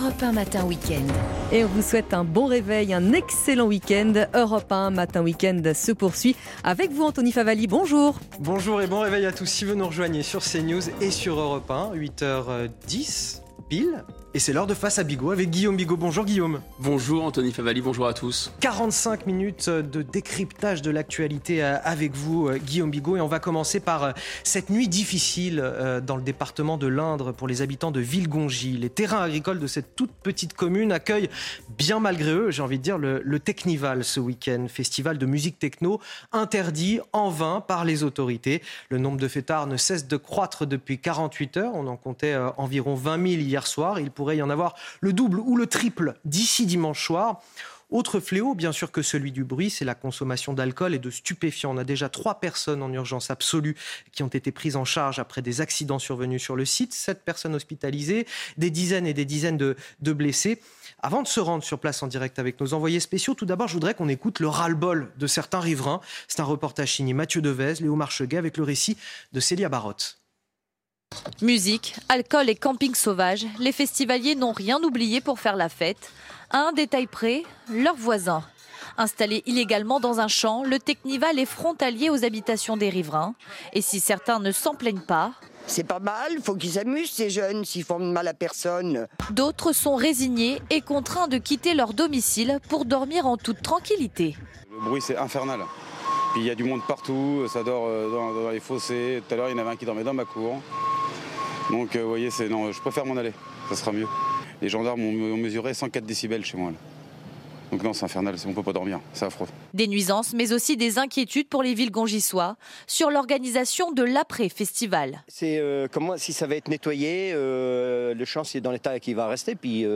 Europe 1 Matin Week-end. Et on vous souhaite un bon réveil, un excellent week-end. Europe 1 Matin Week-end se poursuit avec vous, Anthony Favali. Bonjour. Bonjour et bon réveil à tous. Si vous nous rejoignez sur CNews et sur Europe 1, 8h10 pile. Et c'est l'heure de Face à Bigot avec Guillaume Bigot. Bonjour Guillaume. Bonjour Anthony Favali, bonjour à tous. 45 minutes de décryptage de l'actualité euh, avec vous euh, Guillaume Bigot et on va commencer par euh, cette nuit difficile dans le département de l'Indre pour les habitants de Villegongy. Les terrains agricoles de cette toute petite commune accueillent bien malgré eux, j'ai envie de dire, le, le Technival ce week-end, festival de musique techno interdit en vain par les autorités. Le nombre de fêtards ne cesse de croître depuis 48 heures, on en comptait environ 20 000 hier soir. Il pourrait y en avoir le double ou le triple d'ici dimanche soir. Autre fléau, bien sûr, que celui du bruit, c'est la consommation d'alcool et de stupéfiants. On a déjà trois personnes en urgence absolue qui ont été prises en charge après des accidents survenus sur le site, sept personnes hospitalisées, des dizaines et des dizaines de, blessés. Avant de se rendre sur place en direct avec nos envoyés spéciaux, tout d'abord, je voudrais qu'on écoute le ras-le-bol de certains riverains. C'est un reportage signé Mathieu Devez, Léo Marcheguet, avec le récit de Célia Barotte. Musique, alcool et camping sauvage, les festivaliers n'ont rien oublié pour faire la fête. À un détail près, leurs voisins. Installé illégalement dans un champ, le Technival est frontalier aux habitations des riverains. Et si certains ne s'en plaignent pas, c'est pas mal, faut qu'ils s'amusent ces jeunes s'ils font de mal à personne. D'autres sont résignés et contraints de quitter leur domicile pour dormir en toute tranquillité. Le bruit c'est infernal. Puis il y a du monde partout, ça dort euh, dans, dans les fossés. Tout à l'heure il y en avait un qui dormait dans ma cour. Donc euh, vous voyez, c'est non, je préfère m'en aller, ça sera mieux. Les gendarmes ont, mesuré 104 décibels chez moi. Donc non, c'est infernal, on ne peut pas dormir, c'est affreux. Des nuisances, mais aussi des inquiétudes pour les villes gongissois sur l'organisation de l'après-festival. C'est euh, comment, si ça va être nettoyé, euh, le champ c'est dans l'état qui va rester, puis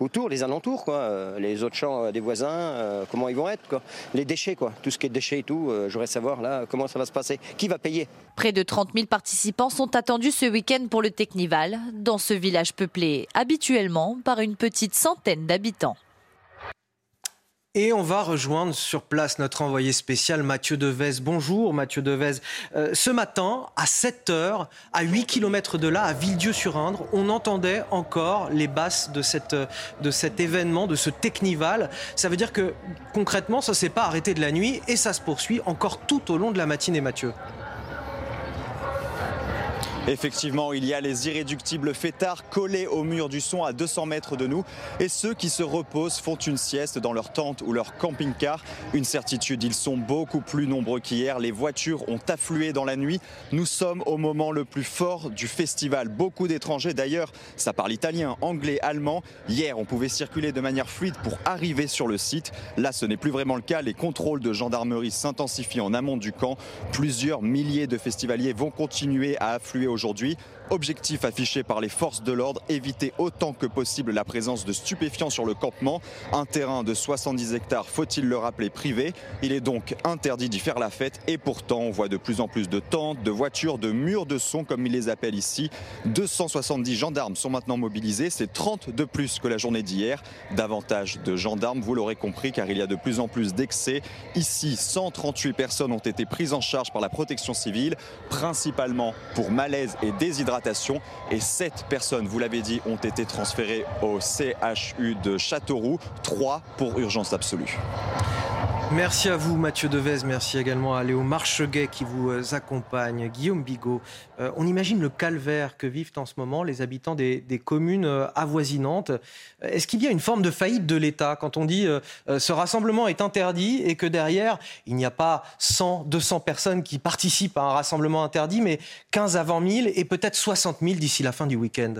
autour, les alentours, quoi, les autres champs des voisins, comment ils vont être, quoi. Les déchets, quoi, tout ce qui est déchets et tout, je voudrais savoir là comment ça va se passer, qui va payer? Près de 30 000 participants sont attendus ce week-end pour le Technival, dans ce village peuplé habituellement par une petite centaine d'habitants. Et on va rejoindre sur place notre envoyé spécial Mathieu Devez. Bonjour Mathieu Devez. Euh, ce matin, à 7 heures, à 8 km de là, à Villedieu-sur-Indre, on entendait encore les basses de, cette, de cet événement, de ce Technival. Ça veut dire que concrètement, ça s'est pas arrêté de la nuit et ça se poursuit encore tout au long de la matinée, Mathieu. Effectivement, il y a les irréductibles fêtards collés au mur du son à 200 mètres de nous et ceux qui se reposent font une sieste dans leur tente ou leur camping-car. Une certitude, ils sont beaucoup plus nombreux qu'hier. Les voitures ont afflué dans la nuit. Nous sommes au moment le plus fort du festival. Beaucoup d'étrangers d'ailleurs, ça parle italien, anglais, allemand. Hier, on pouvait circuler de manière fluide pour arriver sur le site. Là, ce n'est plus vraiment le cas. Les contrôles de gendarmerie s'intensifient en amont du camp. Plusieurs milliers de festivaliers vont continuer à affluer aujourd'hui. Objectif affiché par les forces de l'ordre, éviter autant que possible la présence de stupéfiants sur le campement. Un terrain de 70 hectares, faut-il le rappeler, privé. Il est donc interdit d'y faire la fête et pourtant on voit de plus en plus de tentes, de voitures, de murs de son comme ils les appellent ici. 270 gendarmes sont maintenant mobilisés, c'est 30 de plus que la journée d'hier. Davantage de gendarmes, vous l'aurez compris, car il y a de plus en plus d'excès. Ici, 138 personnes ont été prises en charge par la protection civile, principalement pour malaise et déshydratation et 7 personnes, vous l'avez dit, ont été transférées au CHU de Châteauroux, 3 pour urgence absolue. Merci à vous Mathieu Devez, merci également à Léo Marcheguet qui vous euh, accompagne, Guillaume Bigot. Euh, on imagine le calvaire que vivent en ce moment les habitants des, communes euh, avoisinantes. Est-ce qu'il y a une forme de faillite de l'État quand on dit ce rassemblement est interdit et que derrière il n'y a pas 100, 200 personnes qui participent à un rassemblement interdit, mais 15 à 20 000 et peut-être 60 000 d'ici la fin du week-end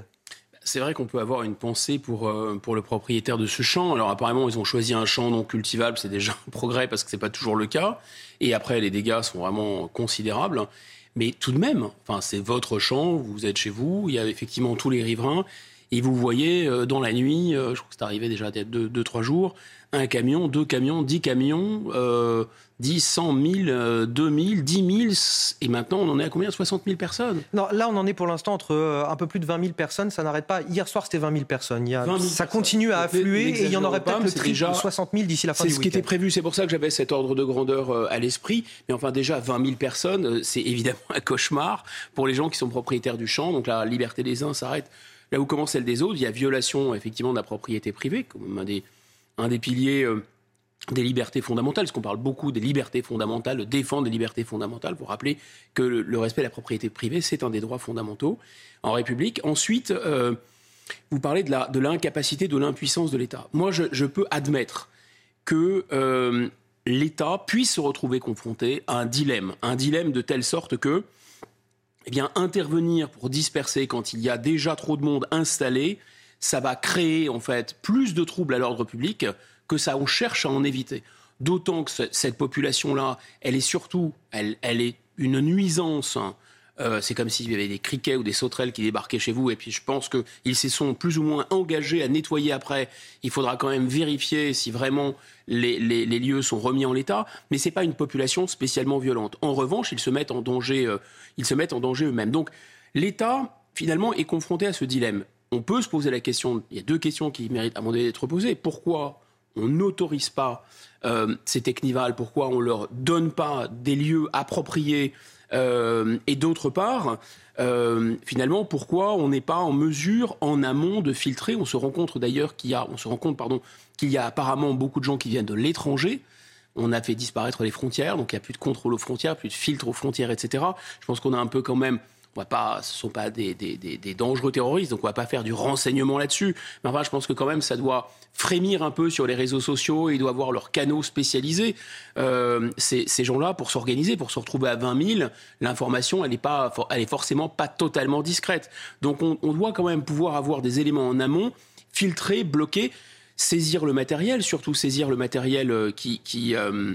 c'est vrai qu'on peut avoir une pensée pour, euh, pour le propriétaire de ce champ. Alors apparemment, ils ont choisi un champ non cultivable, c'est déjà un progrès parce que ce n'est pas toujours le cas. Et après, les dégâts sont vraiment considérables. Mais tout de même, c'est votre champ, vous êtes chez vous, il y a effectivement tous les riverains. Et vous voyez euh, dans la nuit, euh, je crois que c'est arrivé déjà il y a deux, deux, trois jours, un camion, deux camions, dix camions, euh, 10, 100 000, 2 000, 10 000, et maintenant on en est à combien? 60 000 personnes Non, là on en est pour l'instant entre euh, un peu plus de 20 000 personnes, ça n'arrête pas. Hier soir c'était 20 000 personnes. ça continue à affluer et il y en aurait peut-être le triple, déjà... 60 000 d'ici la fin du C'est ce qui était prévu, c'est pour ça que j'avais cet ordre de grandeur euh, à l'esprit. Mais enfin déjà 20 000 personnes, euh, c'est évidemment un cauchemar pour les gens qui sont propriétaires du champ. Donc la liberté des uns s'arrête là où commence celle des autres, il y a violation effectivement de la propriété privée, comme un des, un des piliers euh, des libertés fondamentales, parce qu'on parle beaucoup des libertés fondamentales, de défendre des libertés fondamentales. Vous rappelez que le, respect de la propriété privée, c'est un des droits fondamentaux en République. Ensuite, euh, vous parlez de l'incapacité, de l'impuissance de l'État. Moi, je, peux admettre que euh, l'État puisse se retrouver confronté à un dilemme, un dilemme de telle sorte que, eh bien, intervenir pour disperser quand il y a déjà trop de monde installé, ça va créer en fait plus de troubles à l'ordre public que ça on cherche à en éviter. D'autant que cette population-là, elle est surtout, elle, elle est une nuisance. Euh, c'est comme s'il y avait des criquets ou des sauterelles qui débarquaient chez vous. Et puis je pense qu'ils se sont plus ou moins engagés à nettoyer après. Il faudra quand même vérifier si vraiment les, lieux sont remis en l'état. Mais ce n'est pas une population spécialement violente. En revanche, ils se mettent en danger, euh, danger eux-mêmes. Donc l'État, finalement, est confronté à ce dilemme. On peut se poser la question, il y a deux questions qui méritent à mon avis d'être posées. Pourquoi on n'autorise pas euh, ces technivals, pourquoi on leur donne pas des lieux appropriés euh, et d'autre part, euh, finalement, pourquoi on n'est pas en mesure en amont de filtrer? On se rend compte d'ailleurs qu'il y a, on se pardon, qu'il y a apparemment beaucoup de gens qui viennent de l'étranger. On a fait disparaître les frontières, donc il n'y a plus de contrôle aux frontières, plus de filtre aux frontières, etc. Je pense qu'on a un peu quand même on va pas, ce ne sont pas des, dangereux terroristes, donc on ne va pas faire du renseignement là-dessus. Mais enfin, je pense que quand même, ça doit frémir un peu sur les réseaux sociaux, ils doivent avoir leurs canaux spécialisés. Euh, ces, gens-là, pour s'organiser, pour se retrouver à 20 000, l'information, elle n'est pas, forcément pas totalement discrète. Donc on, doit quand même pouvoir avoir des éléments en amont, filtrer, bloquer, saisir le matériel, surtout saisir le matériel euh, qui... qui euh,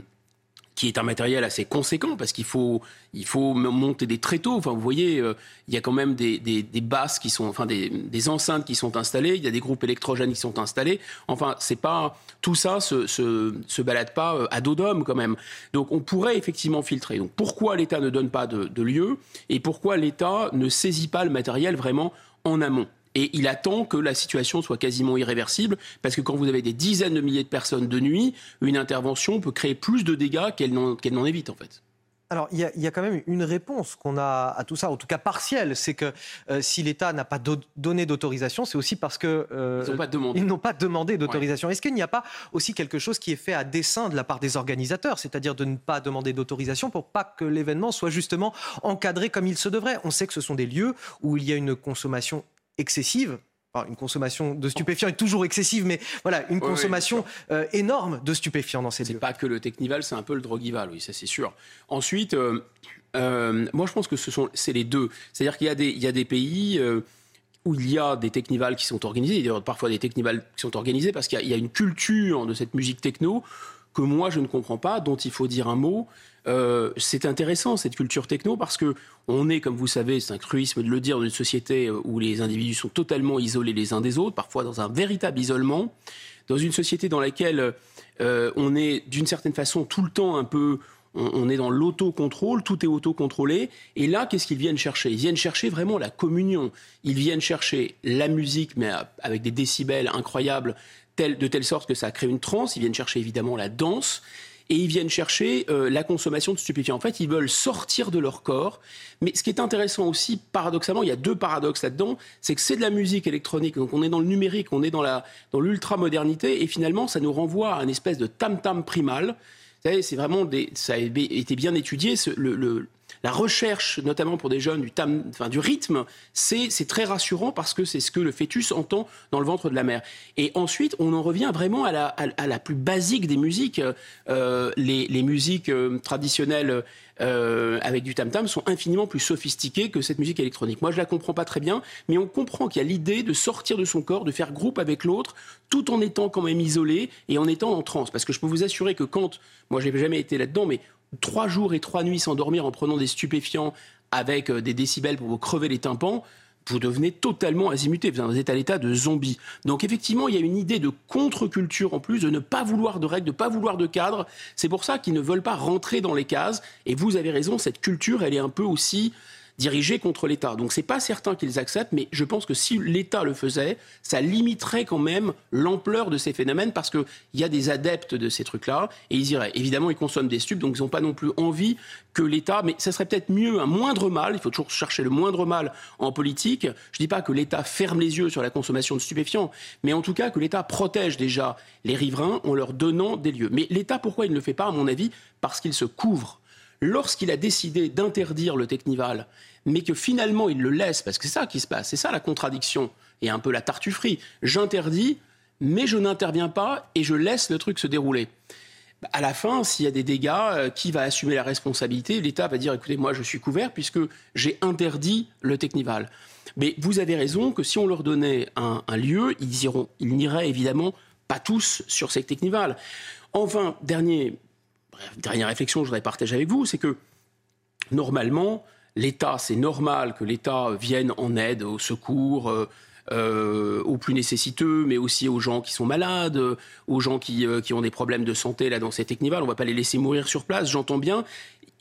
qui est un matériel assez conséquent parce qu'il faut, il faut monter des tréteaux. Enfin, vous voyez, euh, il y a quand même des, des, basses qui sont, enfin, des, des, enceintes qui sont installées. Il y a des groupes électrogènes qui sont installés. Enfin, c'est pas tout ça se, se, se balade pas euh, à dos d'homme quand même. Donc, on pourrait effectivement filtrer. Donc, pourquoi l'État ne donne pas de lieu et pourquoi l'État ne saisit pas le matériel vraiment en amont? Et il attend que la situation soit quasiment irréversible, parce que quand vous avez des dizaines de milliers de personnes de nuit, une intervention peut créer plus de dégâts qu'elle n'en évite en fait. Alors, il y, a, quand même une réponse qu'on a à tout ça, en tout cas partielle. C'est que euh, si l'État n'a pas donné d'autorisation, c'est aussi parce que euh, ils n'ont pas demandé, d'autorisation. Est-ce qu'il n'y a pas aussi quelque chose qui est fait à dessein de la part des organisateurs, c'est-à-dire de ne pas demander d'autorisation pour pas que l'événement soit justement encadré comme il se devrait? On sait que ce sont des lieux où il y a une consommation excessive. une consommation de stupéfiants est toujours excessive, mais voilà, une consommation euh, énorme de stupéfiants dans ces lieux. C'est pas que le Technival, c'est un peu le drogival, oui, ça c'est sûr. Ensuite, euh, euh, moi je pense que ce sont, c'est les deux. C'est-à-dire qu'il y a des, il y a des pays où il y a des technivals qui sont organisés, il y a parfois des technivals qui sont organisés parce qu'il y, a une culture de cette musique techno que moi je ne comprends pas, dont il faut dire un mot. Euh, c'est intéressant cette culture techno parce que on est, comme vous savez, c'est un cruisme de le dire, dans une société euh, où les individus sont totalement isolés les uns des autres, parfois dans un véritable isolement, dans une société dans laquelle euh, on est d'une certaine façon tout le temps un peu on, est dans l'autocontrôle, tout est autocontrôlé. Et là, qu'est-ce qu'ils viennent chercher? Ils viennent chercher vraiment la communion. Ils viennent chercher la musique, mais avec des décibels incroyables, de telle sorte que ça crée une transe. Ils viennent chercher évidemment la danse et ils viennent chercher euh, la consommation de stupéfiants. En fait, ils veulent sortir de leur corps. Mais ce qui est intéressant aussi, paradoxalement, il y a deux paradoxes là-dedans, c'est que c'est de la musique électronique, donc on est dans le numérique, on est dans la l'ultra-modernité, et finalement, ça nous renvoie à une espèce de tam-tam primal. Vous savez, c'est vraiment ça a été bien étudié. La recherche, notamment pour des jeunes, du, enfin, du rythme, c'est très rassurant parce que c'est ce que le fœtus entend dans le ventre de la mère. Et ensuite, on en revient vraiment à la, plus basique des musiques. Euh, les, les, musiques euh, traditionnelles euh, avec du tam-tam sont infiniment plus sophistiquées que cette musique électronique. Moi, je la comprends pas très bien, mais on comprend qu'il y a l'idée de sortir de son corps, de faire groupe avec l'autre, tout en étant quand même isolé et en étant en transe. Parce que je peux vous assurer que quand, moi, j'ai jamais été là-dedans, mais trois jours et trois nuits sans dormir en prenant des stupéfiants avec euh, des décibels pour vous crever les tympans, vous devenez totalement azimuté, vous êtes à l'état de zombie. Donc effectivement, il y a une idée de contre-culture en plus, de ne pas vouloir de règles, de ne pas vouloir de cadre. C'est pour ça qu'ils ne veulent pas rentrer dans les cases. Et vous avez raison, cette culture, elle est un peu aussi dirigés contre l'État. Donc c'est pas certain qu'ils acceptent, mais je pense que si l'État le faisait, ça limiterait quand même l'ampleur de ces phénomènes parce qu'il y a des adeptes de ces trucs-là et ils iraient. Évidemment, ils consomment des stupes, donc ils n'ont pas non plus envie que l'État, mais ça serait peut-être mieux, un moindre mal, il faut toujours chercher le moindre mal en politique. Je ne dis pas que l'État ferme les yeux sur la consommation de stupéfiants, mais en tout cas que l'État protège déjà les riverains en leur donnant des lieux. Mais l'État, pourquoi il ne le fait pas, à mon avis? Parce qu'il se couvre lorsqu'il a décidé d'interdire le Technival, mais que finalement il le laisse, parce que c'est ça qui se passe, c'est ça la contradiction et un peu la tartufferie. J'interdis, mais je n'interviens pas et je laisse le truc se dérouler. À la fin, s'il y a des dégâts, euh, qui va assumer la responsabilité? L'État va dire écoutez, moi je suis couvert puisque j'ai interdit le Technival. Mais vous avez raison que si on leur donnait un, lieu, ils, iront, ils n'iraient évidemment pas tous sur ces Technival. Enfin, dernier, dernière réflexion que je voudrais partager avec vous, c'est que normalement, l'État, c'est normal que l'État vienne en aide, au secours, euh, euh, aux plus nécessiteux, mais aussi aux gens qui sont malades, aux gens qui, euh, qui ont des problèmes de santé là dans ces technivales. On ne va pas les laisser mourir sur place, j'entends bien.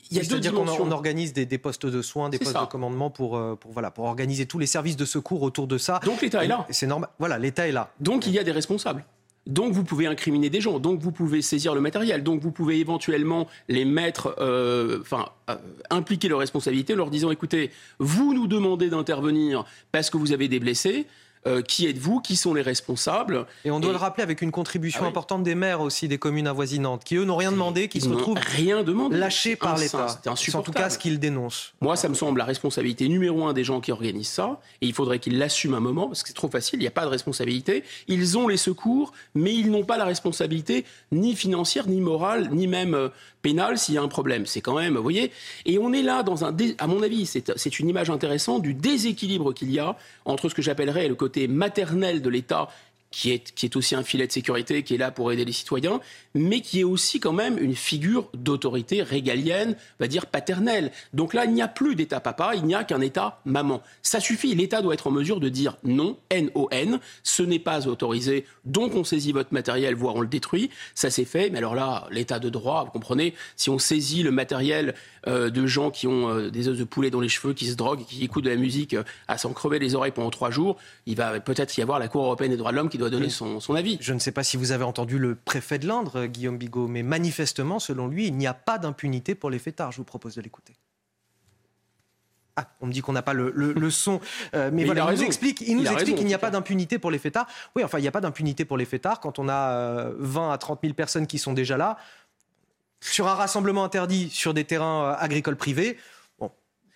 Il y a deux dire qu'on organise des, des, postes de soins, des postes de commandement pour, pour, voilà, pour organiser tous les services de secours autour de ça. Donc l'État est là. C'est normal. Voilà, l'État est là. Donc il y a des responsables. Donc vous pouvez incriminer des gens, donc vous pouvez saisir le matériel, donc vous pouvez éventuellement les mettre, euh, enfin, euh, impliquer leurs responsabilités en leur disant écoutez, vous nous demandez d'intervenir parce que vous avez des blessés. Euh, qui êtes-vous? Qui sont les responsables? Et on doit le rappeler avec une contribution ah importante des maires aussi des communes avoisinantes, qui eux n'ont rien demandé, qui se retrouvent rien demandé. lâchés par l'État. C'est en tout cas ce qu'ils dénoncent. Moi, ça me semble la responsabilité numéro un des gens qui organisent ça, et il faudrait qu'ils l'assument un moment, parce que c'est trop facile, il n'y a pas de responsabilité. Ils ont les secours, mais ils n'ont pas la responsabilité ni financière, ni morale, ni même euh, pénale s'il y a un problème. C'est quand même, vous voyez, et on est là dans un, à mon avis, c'est une image intéressante du déséquilibre qu'il y a entre ce que j'appellerais le côté maternel de l'État qui est, qui est aussi un filet de sécurité, qui est là pour aider les citoyens, mais qui est aussi quand même une figure d'autorité régalienne, on va dire paternelle. Donc là, il n'y a plus d'État papa, il n'y a qu'un État maman. Ça suffit, l'État doit être en mesure de dire non, N-O-N, ce n'est pas autorisé, donc on saisit votre matériel, voire on le détruit. Ça c'est fait, mais alors là, l'État de droit, vous comprenez, si on saisit le matériel euh, de gens qui ont euh, des os de poulet dans les cheveux, qui se droguent, qui écoutent de la musique euh, à s'en crever les oreilles pendant trois jours, il va peut-être y avoir la Cour européenne des droits de l'homme qui doit donner son, son, avis. Je ne sais pas si vous avez entendu le préfet de l'Indre, Guillaume Bigot, mais manifestement, selon lui, il n'y a pas d'impunité pour les fêtards. Je vous propose de l'écouter. Ah, on me dit qu'on n'a pas le, son, mais, voilà, il, nous explique, il, nous explique qu'il n'y a pas d'impunité pour les fêtards. Oui, enfin, il n'y a pas d'impunité pour les fêtards quand on a 20 à 30 000 personnes qui sont déjà là sur un rassemblement interdit sur des terrains euh, agricoles privés,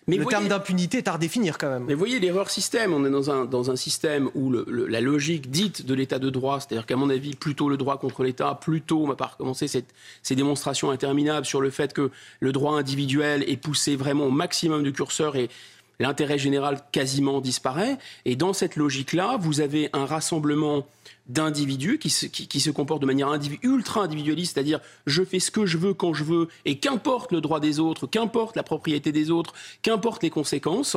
mais le terme d'impunité est à redéfinir quand même. Mais vous voyez l'erreur système. On est dans un, dans un système où la logique dite de l'état de droit, c'est-à-dire qu'à mon avis, plutôt le droit contre l'État, plutôt on va pas recommencer cette, ces démonstrations interminables sur le fait que le droit individuel est poussé vraiment au maximum du curseur et l'intérêt général quasiment disparaît. Et dans cette logique-là, vous avez un rassemblement d'individus qui se, qui, se comportent de manière ultra individualiste, c'est-à-dire je fais ce que je veux quand je veux, et qu'importe le droit des autres, qu'importe la propriété des autres, qu'importe les conséquences,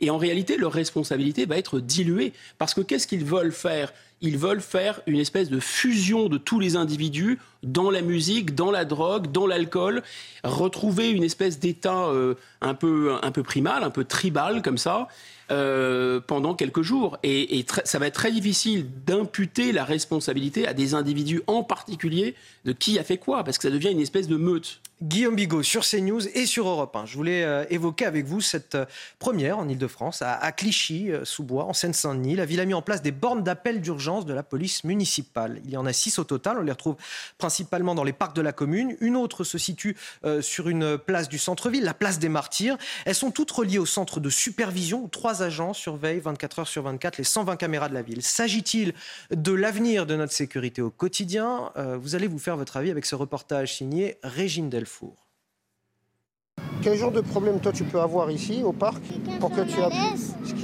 et en réalité leur responsabilité va être diluée, parce que qu'est-ce qu'ils veulent faire? Ils veulent faire une espèce de fusion de tous les individus dans la musique, dans la drogue, dans l'alcool, retrouver une espèce d'état euh, un, peu, un peu primal, un peu tribal comme ça, euh, pendant quelques jours. Et, ça va être très difficile d'imputer la responsabilité à des individus en particulier de qui a fait quoi, parce que ça devient une espèce de meute. Guillaume Bigot sur CNews et sur Europe 1. Je voulais euh, évoquer avec vous cette euh, première en Ile-de-France, à, Clichy-sous-Bois, en Seine-Saint-Denis. La ville a mis en place des bornes d'appel d'urgence de la police municipale. Il y en a six au total. On les retrouve principalement dans les parcs de la commune. Une autre se situe sur une place du centre-ville, la place des Martyrs. Elles sont toutes reliées au centre de supervision. Trois agents surveillent 24 heures sur 24 les 120 caméras de la ville. S'agit-il de l'avenir de notre sécurité au quotidien? Vous allez vous faire votre avis avec ce reportage signé Régine Delfour. Quel genre de problème toi tu peux avoir ici au parc pour que tu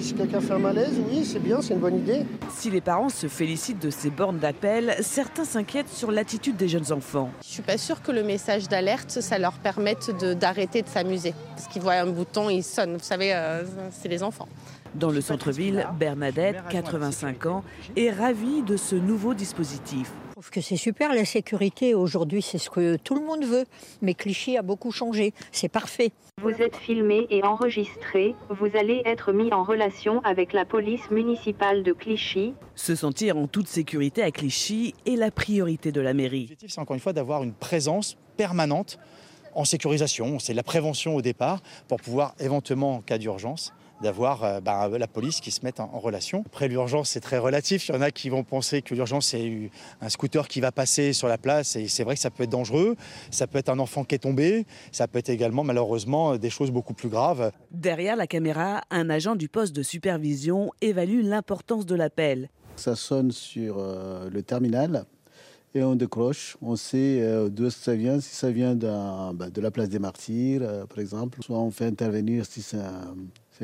Si quelqu'un fait un malaise, oui, c'est bien, c'est une bonne idée. Si les parents se félicitent de ces bornes d'appel, certains s'inquiètent sur l'attitude des jeunes enfants. Je suis pas sûre que le message d'alerte, ça leur permette d'arrêter de, s'amuser. Parce qu'ils voient un bouton, ils sonnent. Vous savez, euh, c'est les enfants. Dans le centre-ville, Bernadette, 85 ans, est ravie de ce nouveau dispositif. Je trouve que c'est super la sécurité. Aujourd'hui, c'est ce que tout le monde veut. Mais Clichy a beaucoup changé. C'est parfait. Vous êtes filmé et enregistré. Vous allez être mis en relation avec la police municipale de Clichy. Se sentir en toute sécurité à Clichy est la priorité de la mairie. L'objectif, c'est encore une fois d'avoir une présence permanente en sécurisation. C'est la prévention au départ pour pouvoir éventuellement, en cas d'urgence, d'avoir euh, bah, la police qui se mette en, relation. Après l'urgence, c'est très relatif. Il y en a qui vont penser que l'urgence, c'est un scooter qui va passer sur la place et c'est vrai que ça peut être dangereux. Ça peut être un enfant qui est tombé. Ça peut être également, malheureusement, des choses beaucoup plus graves. Derrière la caméra, un agent du poste de supervision évalue l'importance de l'appel. Ça sonne sur euh, le terminal et on décroche. On sait euh, d'où ça vient, si ça vient bah, de la place des martyrs, euh, par exemple. Soit on fait intervenir si c'est un,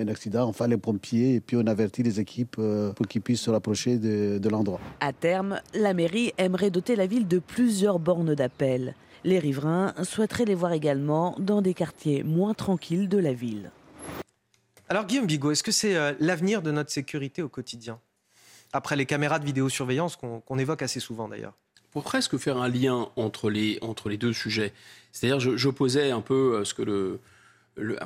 accident, on fait les pompiers et puis on avertit les équipes euh, pour qu'ils puissent se rapprocher de, de l'endroit. À terme, la mairie aimerait doter la ville de plusieurs bornes d'appel. Les riverains souhaiteraient les voir également dans des quartiers moins tranquilles de la ville. Alors Guillaume Bigot, est-ce que c'est l'avenir de notre sécurité au quotidien? Après les caméras de vidéosurveillance qu'on évoque assez souvent d'ailleurs pour presque faire un lien entre les, entre les deux sujets. C'est-à-dire, j'opposais un peu euh, ce que le, le,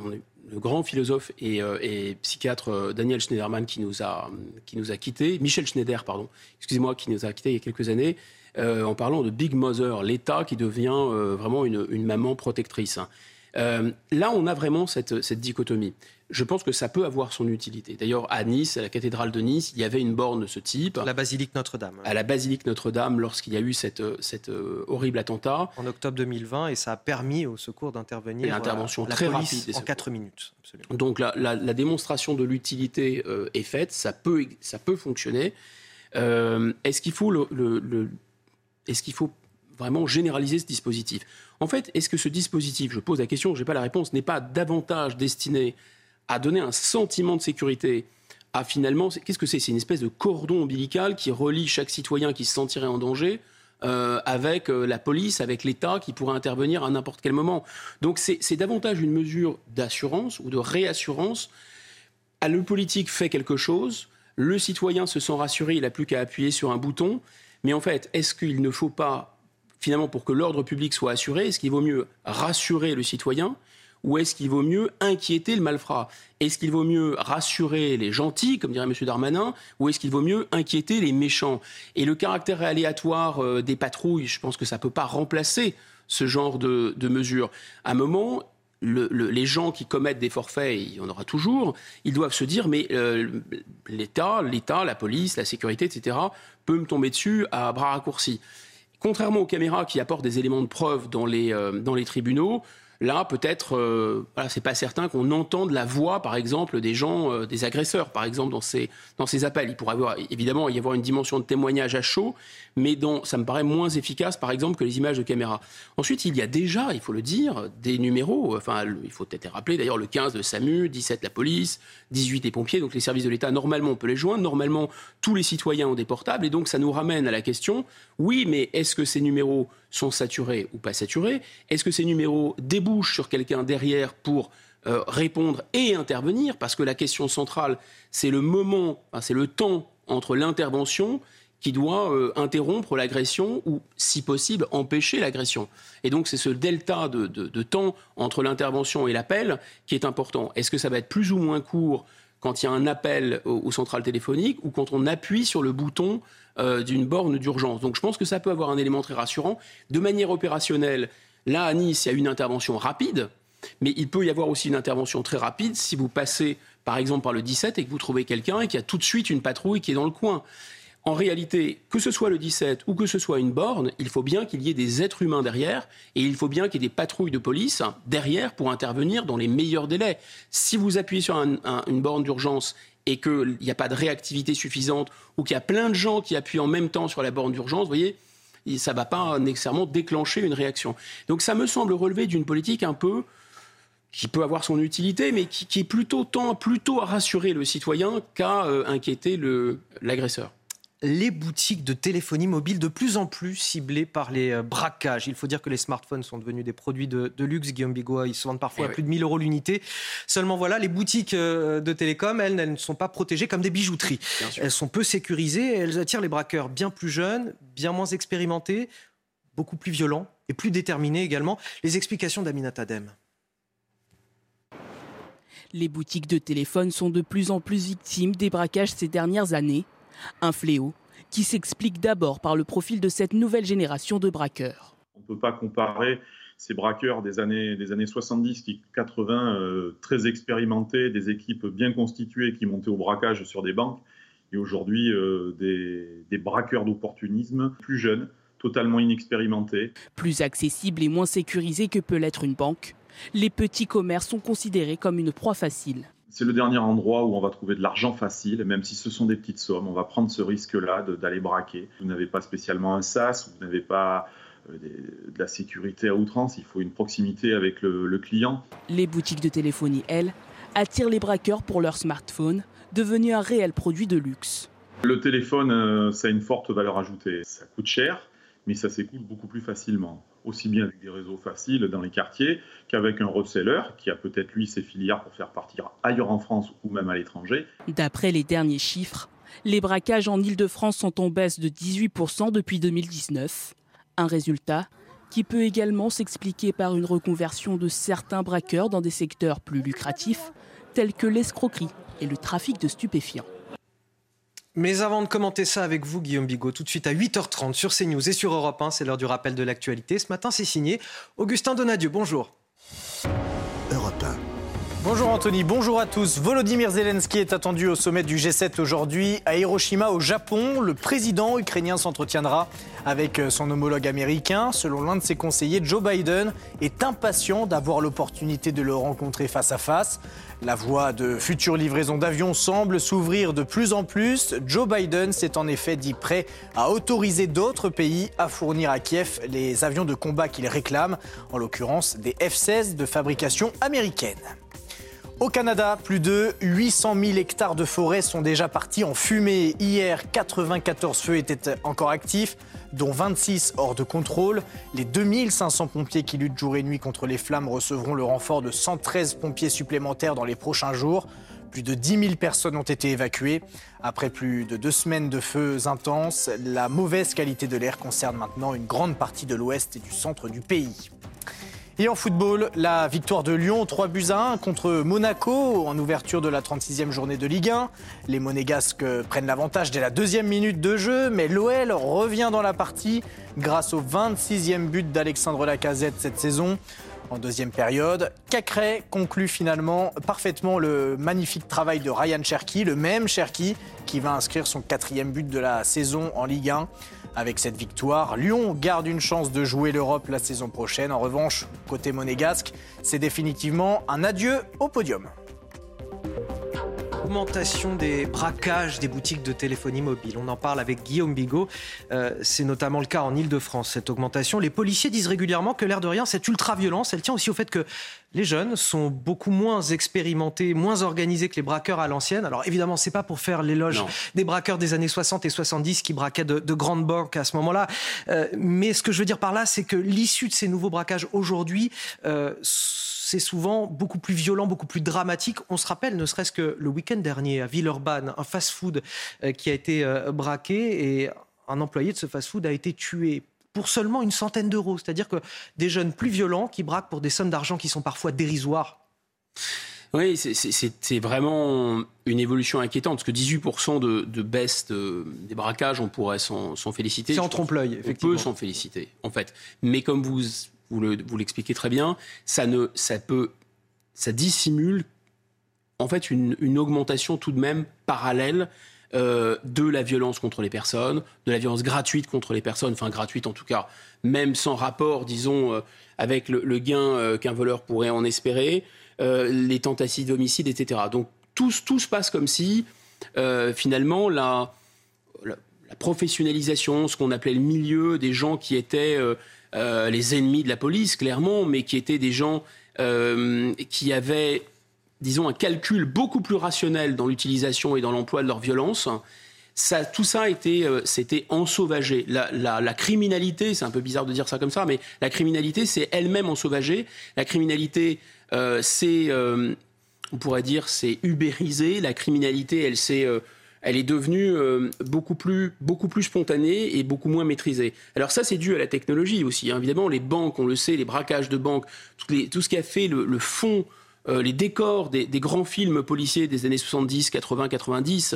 grand philosophe et, euh, psychiatre euh, Daniel Schneiderman, qui nous a, qui nous a quittés, Michel Schneider, pardon, excusez-moi, qui nous a quittés il y a quelques années, en parlant de Big Mother, l'État qui devient vraiment une, maman protectrice. Là, on a vraiment cette, cette dichotomie je pense que ça peut avoir son utilité. D'ailleurs, à Nice, à la cathédrale de Nice, il y avait une borne de ce type. À la basilique Notre-Dame. À la basilique Notre-Dame, lorsqu'il y a eu cette, cette euh, horrible attentat. En octobre 2020, et ça a permis au secours d'intervenir. Une intervention très rapide. En 4 minutes. Absolument. Donc la, la, démonstration de l'utilité euh, est faite, ça peut, ça peut fonctionner. Euh, est-ce qu'il faut, le, le, est qu'il faut vraiment généraliser ce dispositif En fait, est-ce que ce dispositif, je pose la question, je n'ai pas la réponse, n'est pas davantage destiné à donner un sentiment de sécurité à finalement, qu'est-ce que c'est? C'est une espèce de cordon ombilical qui relie chaque citoyen qui se sentirait en danger euh, avec euh, la police, avec l'État qui pourrait intervenir à n'importe quel moment. Donc c'est davantage une mesure d'assurance ou de réassurance. À le politique fait quelque chose, le citoyen se sent rassuré, il n'a plus qu'à appuyer sur un bouton. Mais en fait, est-ce qu'il ne faut pas, finalement, pour que l'ordre public soit assuré, est-ce qu'il vaut mieux rassurer le citoyen ou est-ce qu'il vaut mieux inquiéter le malfrat? Est-ce qu'il vaut mieux rassurer les gentils, comme dirait M. Darmanin, ou est-ce qu'il vaut mieux inquiéter les méchants? Et le caractère aléatoire euh, des patrouilles, je pense que ça ne peut pas remplacer ce genre de, mesures. À un moment, les gens qui commettent des forfaits, il y en aura toujours, ils doivent se dire mais euh, l'État, l'État, la police, la sécurité, etc., peut me tomber dessus à bras raccourcis. Contrairement aux caméras qui apportent des éléments de preuve dans les, euh, tribunaux, Là, peut-être, euh, c'est pas certain qu'on entende la voix, par exemple, des gens, euh, des agresseurs, par exemple, dans ces, dans ces appels. Il pourrait avoir, évidemment y avoir une dimension de témoignage à chaud, mais dont ça me paraît moins efficace, par exemple, que les images de caméra. Ensuite, il y a déjà, il faut le dire, des numéros. Enfin, il faut peut-être rappeler d'ailleurs le 15 de SAMU, 17 la police, 18 les pompiers. Donc les services de l'État, normalement, on peut les joindre. Normalement, tous les citoyens ont des portables. Et donc, ça nous ramène à la question oui, mais est-ce que ces numéros sont saturés ou pas saturés Est-ce que ces numéros débouchent sur quelqu'un derrière pour euh, répondre et intervenir? Parce que la question centrale, c'est le moment, c'est le temps entre l'intervention qui doit euh, interrompre l'agression ou, si possible, empêcher l'agression. Et donc, c'est ce delta de, temps entre l'intervention et l'appel qui est important. Est-ce que ça va être plus ou moins court quand il y a un appel aux centrales téléphoniques ou quand on appuie sur le bouton euh, d'une borne d'urgence. Donc je pense que ça peut avoir un élément très rassurant. De manière opérationnelle, là à Nice, il y a une intervention rapide, mais il peut y avoir aussi une intervention très rapide si vous passez par exemple par le 17 et que vous trouvez quelqu'un et qu'il y a tout de suite une patrouille qui est dans le coin. En réalité, que ce soit le 17 ou que ce soit une borne, il faut bien qu'il y ait des êtres humains derrière et il faut bien qu'il y ait des patrouilles de police derrière pour intervenir dans les meilleurs délais. Si vous appuyez sur une borne d'urgence et qu'il n'y a pas de réactivité suffisante ou qu'il y a plein de gens qui appuient en même temps sur la borne d'urgence, vous voyez, ça ne va pas nécessairement déclencher une réaction. Donc ça me semble relever d'une politique un peu qui peut avoir son utilité, mais qui, est plutôt tend plutôt à rassurer le citoyen qu'à euh, inquiéter l'agresseur. Les boutiques de téléphonie mobile de plus en plus ciblées par les euh, braquages. Il faut dire que les smartphones sont devenus des produits de, luxe. Guillaume Bigot, ils se vendent parfois eh à plus de 1000 euros l'unité. Seulement voilà, les boutiques euh, de télécom, elles, elles ne sont pas protégées comme des bijouteries. Elles sont peu sécurisées et elles attirent les braqueurs bien plus jeunes, bien moins expérimentés, beaucoup plus violents et plus déterminés également. Les explications d'Aminat Adem. Les boutiques de téléphone sont de plus en plus victimes des braquages ces dernières années. Un fléau qui s'explique d'abord par le profil de cette nouvelle génération de braqueurs. On ne peut pas comparer ces braqueurs des années, des années 70, 80, euh, très expérimentés, des équipes bien constituées qui montaient au braquage sur des banques, et aujourd'hui euh, des, des braqueurs d'opportunisme plus jeunes, totalement inexpérimentés. Plus accessibles et moins sécurisés que peut l'être une banque, les petits commerces sont considérés comme une proie facile. C'est le dernier endroit où on va trouver de l'argent facile, même si ce sont des petites sommes. On va prendre ce risque-là d'aller braquer. Vous n'avez pas spécialement un SAS, vous n'avez pas euh, de la sécurité à outrance, il faut une proximité avec le, le client. Les boutiques de téléphonie, elles, attirent les braqueurs pour leur smartphone, devenu un réel produit de luxe. Le téléphone, euh, ça a une forte valeur ajoutée. Ça coûte cher, mais ça s'écoute beaucoup plus facilement aussi bien avec des réseaux faciles dans les quartiers qu'avec un reseller qui a peut-être lui ses filières pour faire partir ailleurs en France ou même à l'étranger. D'après les derniers chiffres, les braquages en Ile-de-France sont en baisse de 18% depuis 2019. Un résultat qui peut également s'expliquer par une reconversion de certains braqueurs dans des secteurs plus lucratifs, tels que l'escroquerie et le trafic de stupéfiants. Mais avant de commenter ça avec vous, Guillaume Bigot, tout de suite à 8h30 sur CNews et sur Europe 1, c'est l'heure du rappel de l'actualité. Ce matin, c'est signé Augustin Donadieu. Bonjour. Europe 1. Bonjour Anthony, bonjour à tous. Volodymyr Zelensky est attendu au sommet du G7 aujourd'hui à Hiroshima au Japon. Le président ukrainien s'entretiendra avec son homologue américain. Selon l'un de ses conseillers, Joe Biden est impatient d'avoir l'opportunité de le rencontrer face à face. La voie de futures livraisons d'avions semble s'ouvrir de plus en plus. Joe Biden s'est en effet dit prêt à autoriser d'autres pays à fournir à Kiev les avions de combat qu'il réclame, en l'occurrence des F-16 de fabrication américaine. Au Canada, plus de 800 000 hectares de forêt sont déjà partis en fumée. Hier, 94 feux étaient encore actifs, dont 26 hors de contrôle. Les 2500 pompiers qui luttent jour et nuit contre les flammes recevront le renfort de 113 pompiers supplémentaires dans les prochains jours. Plus de 10 000 personnes ont été évacuées. Après plus de deux semaines de feux intenses, la mauvaise qualité de l'air concerne maintenant une grande partie de l'ouest et du centre du pays. Et en football, la victoire de Lyon 3 buts à 1 contre Monaco en ouverture de la 36e journée de Ligue 1. Les Monégasques prennent l'avantage dès la deuxième minute de jeu, mais l'OL revient dans la partie grâce au 26e but d'Alexandre Lacazette cette saison. En deuxième période, Cacré conclut finalement parfaitement le magnifique travail de Ryan Cherky, le même Cherky qui va inscrire son quatrième but de la saison en Ligue 1. Avec cette victoire, Lyon garde une chance de jouer l'Europe la saison prochaine. En revanche, côté monégasque, c'est définitivement un adieu au podium. Augmentation des braquages des boutiques de téléphonie mobile. On en parle avec Guillaume Bigot. Euh, c'est notamment le cas en Ile-de-France, cette augmentation. Les policiers disent régulièrement que l'air de rien, cette ultra-violence, elle tient aussi au fait que les jeunes sont beaucoup moins expérimentés, moins organisés que les braqueurs à l'ancienne. Alors évidemment, c'est pas pour faire l'éloge des braqueurs des années 60 et 70 qui braquaient de, grandes banques à ce moment-là. Euh, mais ce que je veux dire par là, c'est que l'issue de ces nouveaux braquages aujourd'hui, euh, c'est souvent beaucoup plus violent, beaucoup plus dramatique. On se rappelle, ne serait-ce que le week-end dernier à Villeurbanne, un fast-food euh, qui a été euh, braqué et un employé de ce fast-food a été tué pour seulement une centaine d'euros. C'est-à-dire que des jeunes plus violents qui braquent pour des sommes d'argent qui sont parfois dérisoires. Oui, c'est vraiment une évolution inquiétante, parce que 18% de, baisse des braquages, on pourrait s'en féliciter. C'est en trompe-l'œil, effectivement. On peut s'en féliciter, en fait. Mais comme vous vous l'expliquez très bien, ça, peut, ça dissimule en fait une, augmentation tout de même parallèle euh, de la violence contre les personnes, de la violence gratuite contre les personnes, enfin gratuite en tout cas, même sans rapport, disons, euh, avec le, gain euh, qu'un voleur pourrait en espérer, les tentatives d'homicide, etc. Donc tout, se passe comme si, finalement, la, professionnalisation, ce qu'on appelait le milieu des gens qui étaient euh, les ennemis de la police, clairement, mais qui étaient des gens euh, qui avaient, disons, un calcul beaucoup plus rationnel dans l'utilisation et dans l'emploi de leur violence. ça, tout ça était, c'était ensauvagé. La, la, criminalité, c'est un peu bizarre de dire ça comme ça, mais la criminalité, c'est elle-même ensauvagée. La criminalité, c'est, on pourrait dire, c'est ubérisé. La criminalité, elle s'est elle est devenue euh, beaucoup, plus, beaucoup plus spontanée et beaucoup moins maîtrisée. Alors ça, c'est dû à la technologie aussi. Hein. Évidemment, les banques, on le sait, les braquages de banques, tout, ce qui a fait le, fond, euh, les décors des, grands films policiers des années 70, 80, 90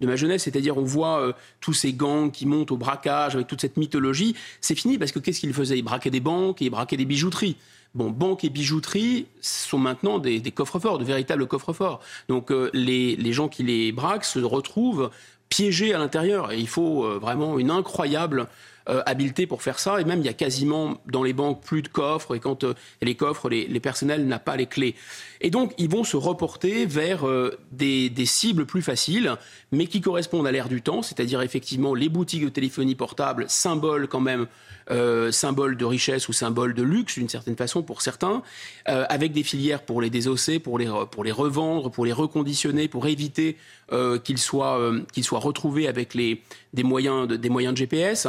de ma jeunesse, c'est-à-dire on voit euh, tous ces gangs qui montent au braquage avec toute cette mythologie, c'est fini parce que qu'est-ce qu'ils faisaient? Ils braquaient des banques et ils braquaient des bijouteries. Bon, banques et bijouteries sont maintenant des, coffres-forts, de véritables coffres-forts. Donc euh, les, gens qui les braquent se retrouvent piégés à l'intérieur. Et il faut vraiment une incroyable euh, habileté pour faire ça. Et même, il y a quasiment dans les banques plus de coffres. Et quand les coffres, les, les personnels n'ont pas les clés. Et donc, ils vont se reporter vers des, des, cibles plus faciles, mais qui correspondent à l'ère du temps, c'est-à-dire effectivement les boutiques de téléphonie portable, symbole quand même euh, symbole de richesse ou symbole de luxe d'une certaine façon pour certains, euh, avec des filières pour les désosser, pour les, pour les revendre, pour les reconditionner, pour éviter euh, qu'ils soient, qu'ils soient retrouvés avec les, des, moyens de, des moyens de GPS.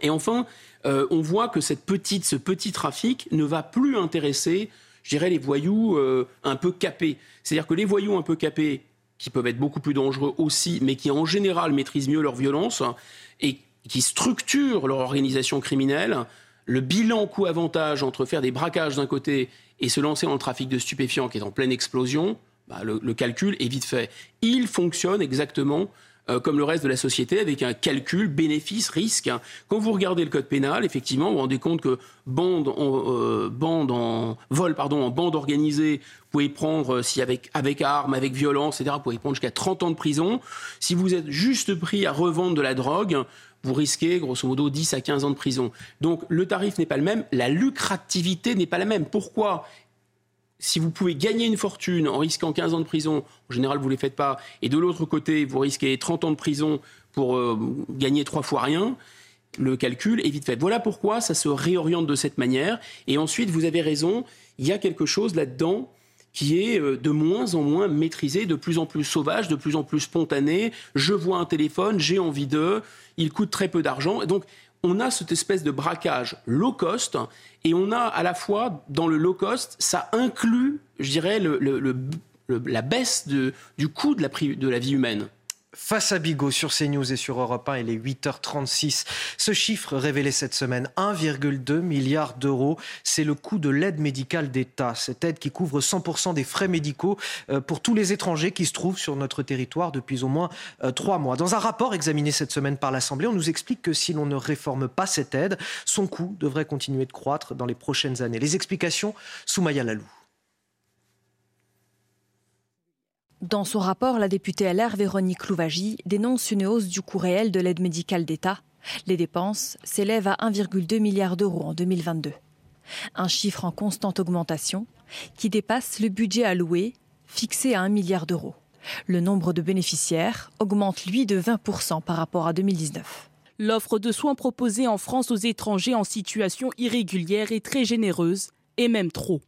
Et enfin, on voit que cette petite, ce petit trafic ne va plus intéresser, je dirais, les voyous un peu capés. C'est-à-dire que les voyous un peu capés, qui peuvent être beaucoup plus dangereux aussi, mais qui en général maîtrisent mieux leur violence, et qui structurent leur organisation criminelle, le bilan coût-avantage entre faire des braquages d'un côté et se lancer dans le trafic de stupéfiants qui est en pleine explosion, bah, le, calcul est vite fait. Il fonctionne exactement euh, comme le reste de la société, avec un calcul bénéfice-risque. Quand vous regardez le code pénal, effectivement, vous vous rendez compte que bande en, euh, bande en vol, pardon, en bande organisée, vous pouvez prendre, euh, si avec, avec armes, avec violence, etc., vous pouvez prendre jusqu'à 30 ans de prison. Si vous êtes juste pris à revendre de la drogue, vous risquez grosso modo 10 à 15 ans de prison. Donc le tarif n'est pas le même, la lucrativité n'est pas la même. Pourquoi si vous pouvez gagner une fortune en risquant 15 ans de prison, en général vous ne les faites pas, et de l'autre côté vous risquez 30 ans de prison pour euh, gagner trois fois rien, le calcul est vite fait. Voilà pourquoi ça se réoriente de cette manière. Et ensuite, vous avez raison, il y a quelque chose là-dedans qui est euh, de moins en moins maîtrisé, de plus en plus sauvage, de plus en plus spontané. Je vois un téléphone, j'ai envie d'eux, il coûte très peu d'argent. Donc, on a cette espèce de braquage low cost et on a à la fois dans le low cost, ça inclut, je dirais, la baisse du coût de la vie humaine. Face à Bigot sur CNews et sur Europe 1, il est 8h36. Ce chiffre révélé cette semaine, 1,2 milliard d'euros, c'est le coût de l'aide médicale d'État. Cette aide qui couvre 100% des frais médicaux euh, pour tous les étrangers qui se trouvent sur notre territoire depuis au moins euh, trois mois. Dans un rapport examiné cette semaine par l'Assemblée, on nous explique que si l'on ne réforme pas cette aide, son coût devrait continuer de croître dans les prochaines années. Les explications, Soumaya Lalou. Dans son rapport, la députée LR Véronique Louvagie dénonce une hausse du coût réel de l'aide médicale d'État. Les dépenses s'élèvent à 1,2 milliard d'euros en 2022. Un chiffre en constante augmentation qui dépasse le budget alloué, fixé à 1 milliard d'euros. Le nombre de bénéficiaires augmente, lui, de 20% par rapport à 2019. L'offre de soins proposée en France aux étrangers en situation irrégulière est très généreuse, et même trop.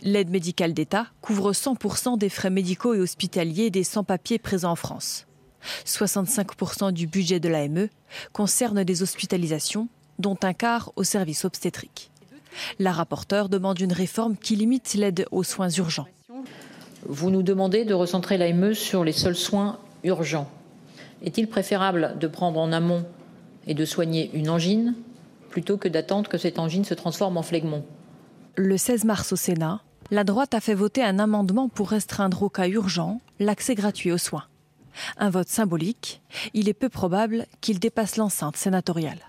L'aide médicale d'État couvre 100% des frais médicaux et hospitaliers des sans-papiers présents en France. 65% du budget de l'AME concerne des hospitalisations, dont un quart au service obstétrique. La rapporteure demande une réforme qui limite l'aide aux soins urgents. Vous nous demandez de recentrer l'AME sur les seuls soins urgents. Est-il préférable de prendre en amont et de soigner une angine plutôt que d'attendre que cette angine se transforme en phlegmon Le 16 mars au Sénat, la droite a fait voter un amendement pour restreindre au cas urgent l'accès gratuit aux soins. Un vote symbolique, il est peu probable qu'il dépasse l'enceinte sénatoriale.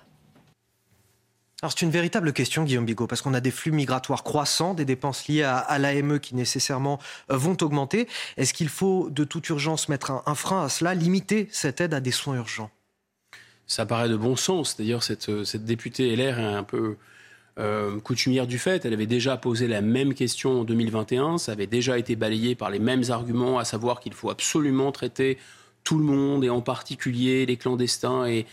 Alors c'est une véritable question, Guillaume Bigot, parce qu'on a des flux migratoires croissants, des dépenses liées à, l'AME qui nécessairement euh, vont augmenter. Est-ce qu'il faut de toute urgence mettre un, frein à cela, limiter cette aide à des soins urgents? Ça paraît de bon sens. D'ailleurs, cette, euh, cette députée LR est un peu euh, coutumière du fait. Elle avait déjà posé la même question en 2021. Ça avait déjà été balayé par les mêmes arguments, à savoir qu'il faut absolument traiter tout le monde, et en particulier les clandestins et,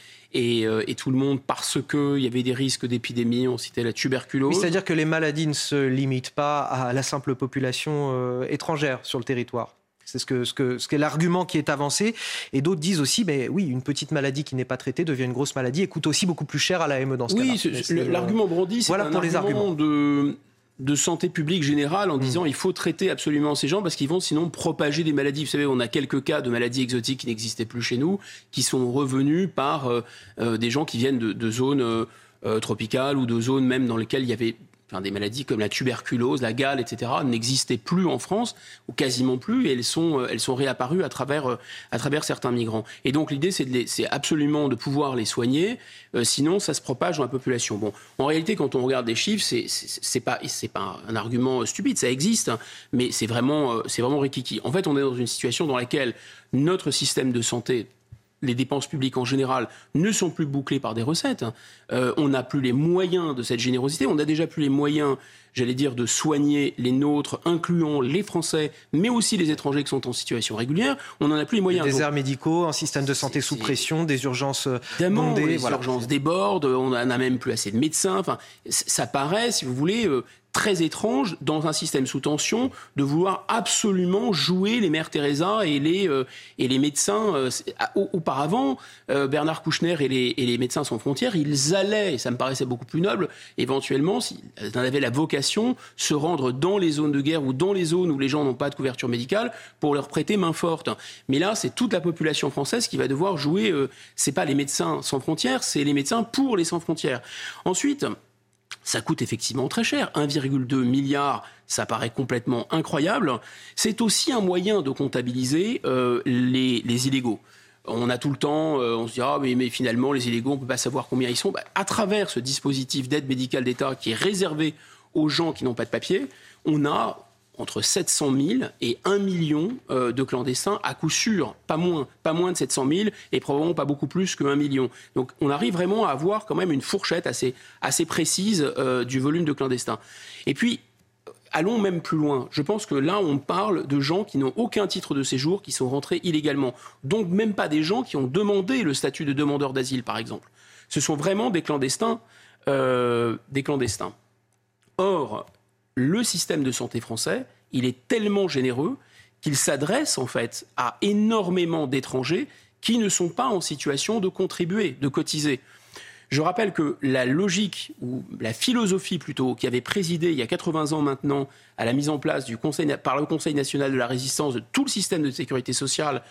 euh, tout le monde, parce qu'il y avait des risques d'épidémie. On citait la tuberculose. C'est-à-dire que les maladies ne se limitent pas à la simple population euh, étrangère sur le territoire C'est ce que ce que ce qu'est l'argument qui est avancé. Et d'autres disent aussi, mais oui, une petite maladie qui n'est pas traitée devient une grosse maladie et coûte aussi beaucoup plus cher à l'AME dans ce cas-là. Oui, l'argument brandi, c'est voilà un pour les argument arguments. de de santé publique générale en disant il faut traiter absolument ces gens parce qu'ils vont sinon propager des maladies. Vous savez, on a quelques cas de maladies exotiques qui n'existaient plus chez nous, qui sont revenus par euh, euh, des gens qui viennent de, de zones euh, euh, tropicales ou de zones même dans lesquelles il y avait enfin, des maladies comme la tuberculose, la gale, etc. n'existaient plus en France ou quasiment plus et elles sont, euh, elles sont réapparues à travers, euh, à travers certains migrants. Et donc l'idée c'est les- absolument de pouvoir les soigner, euh, sinon ça se propage dans la population. Bon, en réalité quand on regarde des chiffres, c'est c'est pas pas un argument stupide, ça existe, hein, mais c'est vraiment euh, c'est vraiment rikiki. En fait, on est dans une situation dans laquelle notre système de santé les dépenses publiques en général ne sont plus bouclées par des recettes. hein. Euh, on n'a plus les moyens de cette générosité. On n'a déjà plus les moyens, j'allais dire, de soigner les nôtres, incluant les Français, mais aussi les étrangers qui sont en situation régulière. On n'en a plus les moyens. Des déserts médicaux, un système de santé sous pression, des urgences euh, bondées. les voilà. urgences débordent, on n'a même plus assez de médecins. Enfin, ça paraît, si vous voulez, euh, très étrange dans un système sous tension de vouloir absolument jouer les mères Teresa et les, euh, et les médecins. euh, auparavant, euh, Bernard Kouchner et les, et les médecins sans frontières, ils allaient, et ça me paraissait beaucoup plus noble, éventuellement, s'ils en avaient la vocation, se rendre dans les zones de guerre ou dans les zones où les gens n'ont pas de couverture médicale pour leur prêter main forte. Mais là, c'est toute la population française qui va devoir jouer. C'est pas les médecins sans frontières, c'est les médecins pour les sans frontières. Ensuite. Ça coûte effectivement très cher. 1,2 milliard, ça paraît complètement incroyable. C'est aussi un moyen de comptabiliser euh, les, les illégaux. On a tout le temps, euh, on se dit, ah, mais, finalement, les illégaux, on ne peut pas savoir combien ils sont. Bah, à travers ce dispositif d'aide médicale d'État qui est réservé aux gens qui n'ont pas de papier, on a entre 700 000 et 1 million euh, de clandestins à coup sûr, pas moins, pas moins de 700 000 et probablement pas beaucoup plus que 1 million. Donc on arrive vraiment à avoir quand même une fourchette assez, assez précise euh, du volume de clandestins. Et puis, allons même plus loin. Je pense que là, on parle de gens qui n'ont aucun titre de séjour, qui sont rentrés illégalement. Donc même pas des gens qui ont demandé le statut de demandeur d'asile, par exemple. Ce sont vraiment des clandestins. euh, des clandestins. Or, le système de santé français, il est tellement généreux qu'il s'adresse en fait à énormément d'étrangers qui ne sont pas en situation de contribuer, de cotiser. Je rappelle que la logique, ou la philosophie plutôt, qui avait présidé il y a 80 ans maintenant à la mise en place du conseil, par le Conseil national de la résistance de tout le système de sécurité sociale,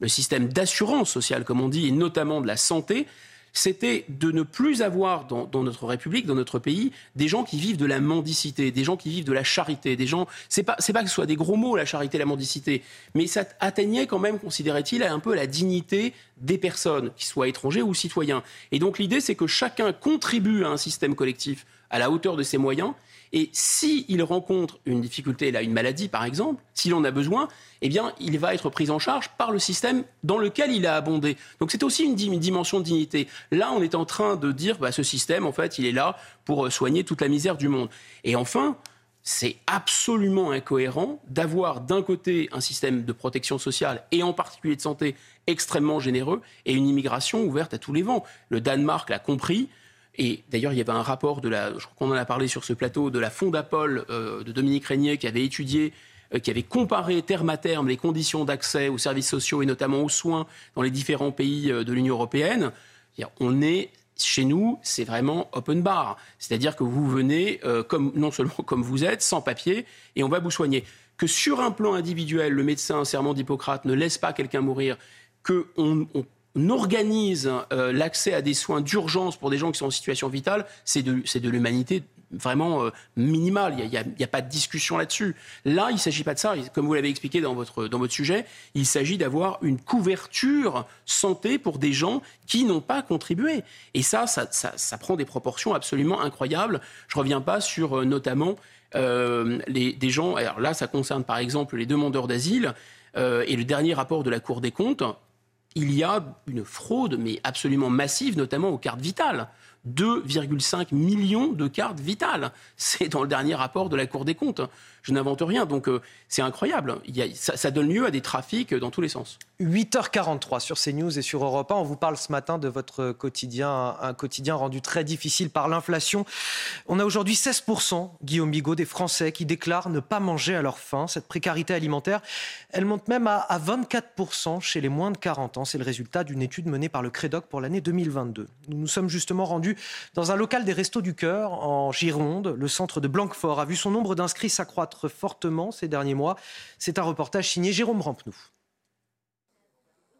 le système d'assurance sociale, comme on dit, et notamment de la santé, c'était de ne plus avoir dans, notre République, dans notre pays, des gens qui vivent de la mendicité, des gens qui vivent de la charité, des gens. C'est pas, c'est pas que ce soit des gros mots la charité, la mendicité, mais ça atteignait quand même, considérait-il, un peu la dignité des personnes, qu'ils soient étrangers ou citoyens. Et donc l'idée, c'est que chacun contribue à un système collectif à la hauteur de ses moyens. Et s'il rencontre une difficulté, là, une maladie par exemple, s'il en a besoin, eh bien, il va être pris en charge par le système dans lequel il a abondé. Donc c'est aussi une, une, dimension de dignité. Là, on est en train de dire, bah, ce système, en fait, il est là pour soigner toute la misère du monde. Et enfin, c'est absolument incohérent d'avoir d'un côté un système de protection sociale et en particulier de santé extrêmement généreux et une immigration ouverte à tous les vents. Le Danemark l'a compris. Et d'ailleurs, il y avait un rapport de la, je crois qu'on en a parlé sur ce plateau, de la Fondapol euh, de Dominique Régnier qui avait étudié, euh, qui avait comparé terme à terme les conditions d'accès aux services sociaux et notamment aux soins dans les différents pays euh, de l'Union européenne. On est chez nous, c'est vraiment open bar. C'est-à-dire que vous venez euh, comme, non seulement comme vous êtes, sans papier, et on va vous soigner. Que sur un plan individuel, le médecin, serment d'Hippocrate, ne laisse pas quelqu'un mourir, qu'on on, on organise euh, l'accès à des soins d'urgence pour des gens qui sont en situation vitale, c'est de, de l'humanité vraiment euh, minimale. Il n'y a, a, a, pas de discussion là-dessus. Là, il ne s'agit pas de ça. Comme vous l'avez expliqué dans votre, dans votre sujet, il s'agit d'avoir une couverture santé pour des gens qui n'ont pas contribué. Et ça ça, ça, ça, prend des proportions absolument incroyables. Je ne reviens pas sur euh, notamment euh, les, des gens. Alors là, ça concerne par exemple les demandeurs d'asile. Euh, et le dernier rapport de la Cour des comptes il y a une fraude, mais absolument massive, notamment aux cartes vitales. 2,5 millions de cartes vitales. C'est dans le dernier rapport de la Cour des comptes. Je n'invente rien, donc euh, c'est incroyable. ça, donne lieu à des trafics dans tous les sens. 8h43 sur CNews et sur Europe 1. On vous parle ce matin de votre quotidien, un quotidien rendu très difficile par l'inflation. On a aujourd'hui 16%, Guillaume Bigot, des Français qui déclarent ne pas manger à leur faim. Cette précarité alimentaire, elle monte même à, à 24% chez les moins de 40 ans. C'est le résultat d'une étude menée par le Crédoc pour l'année 2022. Nous nous sommes justement rendus dans un local des Restos du Cœur en Gironde. Le centre de Blanquefort a vu son nombre d'inscrits s'accroître fortement ces derniers mois. C'est un reportage signé Jérôme Rampenou.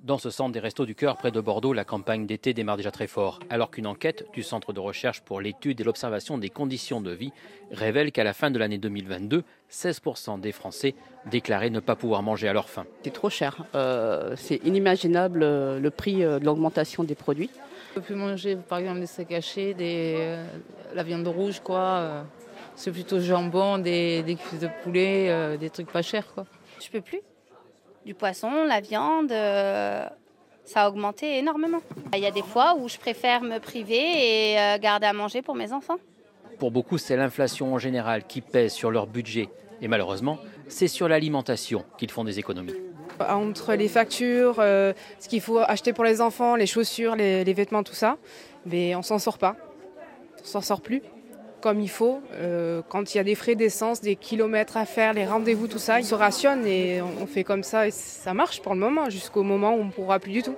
Dans ce centre des Restos du Cœur près de Bordeaux, la campagne d'été démarre déjà très fort, alors qu'une enquête du Centre de recherche pour l'étude et l'observation des conditions de vie révèle qu'à la fin de l'année 2022, 16% des Français déclaraient ne pas pouvoir manger à leur faim. C'est trop cher. Euh, c'est inimaginable euh, le prix euh, de l'augmentation des produits. On peut plus manger par exemple des steaks hachés, des, la viande rouge, quoi. C'est plutôt jambon, des, des cuisses de poulet, des trucs pas chers. Quoi. Je peux plus du poisson, la viande, euh, ça a augmenté énormément. Il y a des fois où je préfère me priver et euh, garder à manger pour mes enfants. Pour beaucoup, c'est l'inflation en général qui pèse sur leur budget. Et malheureusement, c'est sur l'alimentation qu'ils font des économies. Entre les factures, euh, ce qu'il faut acheter pour les enfants, les chaussures, les, les vêtements, tout ça, mais on s'en sort pas. On s'en sort plus comme il faut. Euh, quand il y a des frais d'essence, des kilomètres à faire, les rendez-vous, tout ça, ils se rationnent et on fait comme ça et ça marche pour le moment, jusqu'au moment où on ne pourra plus du tout.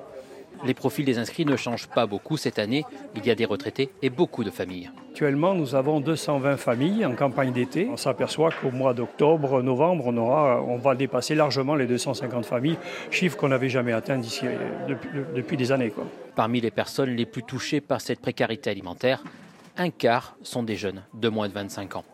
Les profils des inscrits ne changent pas beaucoup cette année. Il y a des retraités et beaucoup de familles. Actuellement, nous avons 220 familles en campagne d'été. On s'aperçoit qu'au mois d'octobre, novembre, on, aura, on va dépasser largement les 250 familles, chiffre qu'on n'avait jamais atteint depuis, depuis, des années. Quoi. Parmi les personnes les plus touchées par cette précarité alimentaire, un quart sont des jeunes de moins de 25 ans.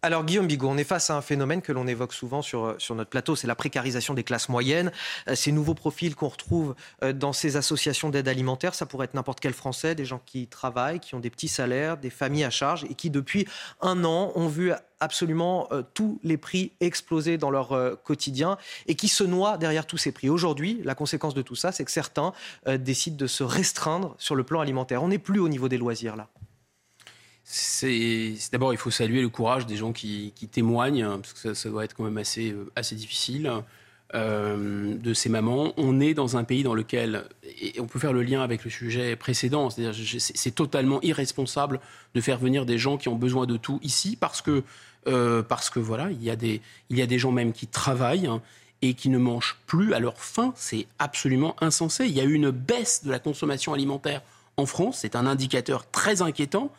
Alors Guillaume Bigot, on est face à un phénomène que l'on évoque souvent sur, sur notre plateau, c'est la précarisation des classes moyennes. Euh, ces nouveaux profils qu'on retrouve euh, dans ces associations d'aide alimentaire, ça pourrait être n'importe quel Français, des gens qui travaillent, qui ont des petits salaires, des familles à charge et qui depuis un an ont vu absolument euh, tous les prix exploser dans leur quotidien et qui se noient derrière tous ces prix. Aujourd'hui, la conséquence de tout ça, c'est que certains décident de se restreindre sur le plan alimentaire. On n'est plus au niveau des loisirs là c'est d'abord il faut saluer le courage des gens qui, témoignent hein, parce que ça, doit être quand même assez euh, difficile euh, de ces mamans. On est dans un pays dans lequel et on peut faire le lien avec le sujet précédent, c'est-à-dire c'est totalement irresponsable de faire venir des gens qui ont besoin de tout ici parce que euh, parce que voilà il y a des il y a des gens même qui travaillent. Hein, et qui ne mangent plus à leur faim, c'est absolument insensé. Il y a eu une baisse de la consommation alimentaire en France, c'est un indicateur très inquiétant.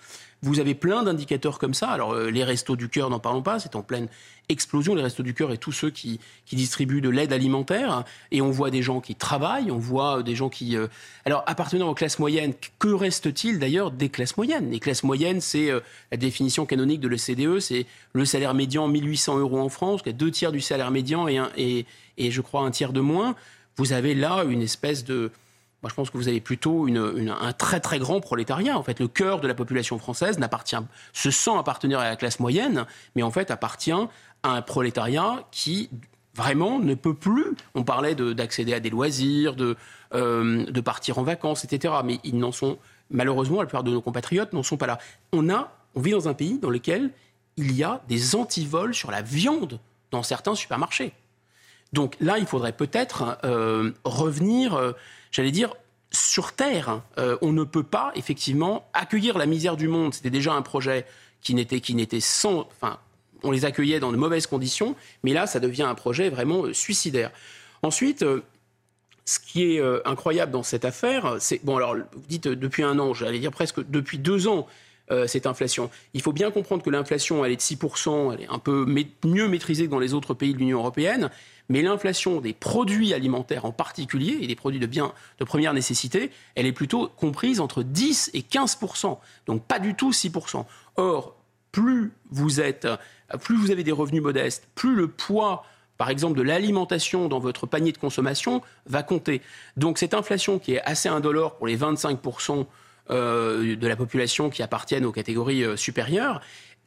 Vous avez plein d'indicateurs comme ça. Alors, euh, les restos du cœur, n'en parlons pas, c'est en pleine explosion, les restos du cœur et tous ceux qui, distribuent de l'aide alimentaire. Et on voit des gens qui travaillent, on voit des gens qui... Euh, alors, appartenant aux classes moyennes, que reste-t-il d'ailleurs des classes moyennes? Les classes moyennes, c'est euh, la définition canonique de l'OCDE, c'est le salaire médian 1800 euros en France, qui deux tiers du salaire médian et je crois un tiers de moins. Vous avez là une espèce de moi, je pense que vous avez plutôt un très très grand prolétariat. En fait, le cœur de la population française se sent appartenir à la classe moyenne, mais en fait appartient à un prolétariat qui vraiment ne peut plus. On parlait d'accéder à des loisirs, de, euh, partir en vacances, etc. Mais ils n'en sont malheureusement la plupart de nos compatriotes n'en sont pas là. On a, on vit dans un pays dans lequel il y a des antivols sur la viande dans certains supermarchés. Donc là, il faudrait peut-être euh, revenir. Euh, j'allais dire, sur Terre. Euh, on ne peut pas, effectivement, accueillir la misère du monde. C'était déjà un projet qui n'était, qui n'était sans. Enfin, on les accueillait dans de mauvaises conditions, mais là, ça devient un projet vraiment suicidaire. Ensuite, ce qui est incroyable dans cette affaire, c'est. Bon, alors, vous dites depuis un an, j'allais dire presque depuis deux ans, cette inflation. Il faut bien comprendre que l'inflation, elle est de 6%, elle est un peu mieux maîtrisée que dans les autres pays de l'Union européenne, mais l'inflation des produits alimentaires en particulier, et des produits de biens de première nécessité, elle est plutôt comprise entre 10 et 15 donc pas du tout 6% Or, plus vous êtes, plus vous avez des revenus modestes, plus le poids par exemple, de l'alimentation dans votre panier de consommation va compter. Donc cette inflation qui est assez indolore pour les 25 euh, de la population qui appartiennent aux catégories euh, supérieures,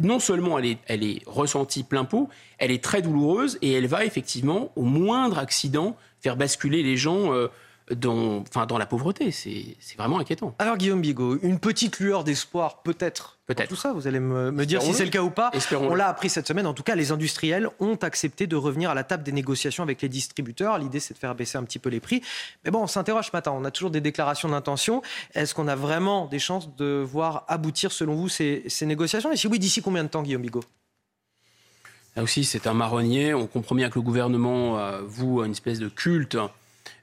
non seulement elle est, ressentie plein pot, elle est très douloureuse et elle va effectivement, au moindre accident, faire basculer les gens euh, dans, enfin, dans la pauvreté. C'est vraiment inquiétant. Alors Guillaume Bigot, une petite lueur d'espoir peut-être Peut-être. Tout ça, vous allez me, me dire si c'est le cas ou pas. Espérons-le. On l'a appris cette semaine. En tout cas, les industriels ont accepté de revenir à la table des négociations avec les distributeurs. L'idée, c'est de faire baisser un petit peu les prix. Mais bon, on s'interroge ce matin. On a toujours des déclarations d'intention. Est-ce qu'on a vraiment des chances de voir aboutir, selon vous, ces, ces négociations? Et si oui, d'ici combien de temps, Guillaume Bigot? Là aussi, c'est un marronnier. On comprend bien que le gouvernement euh, voue une espèce de culte,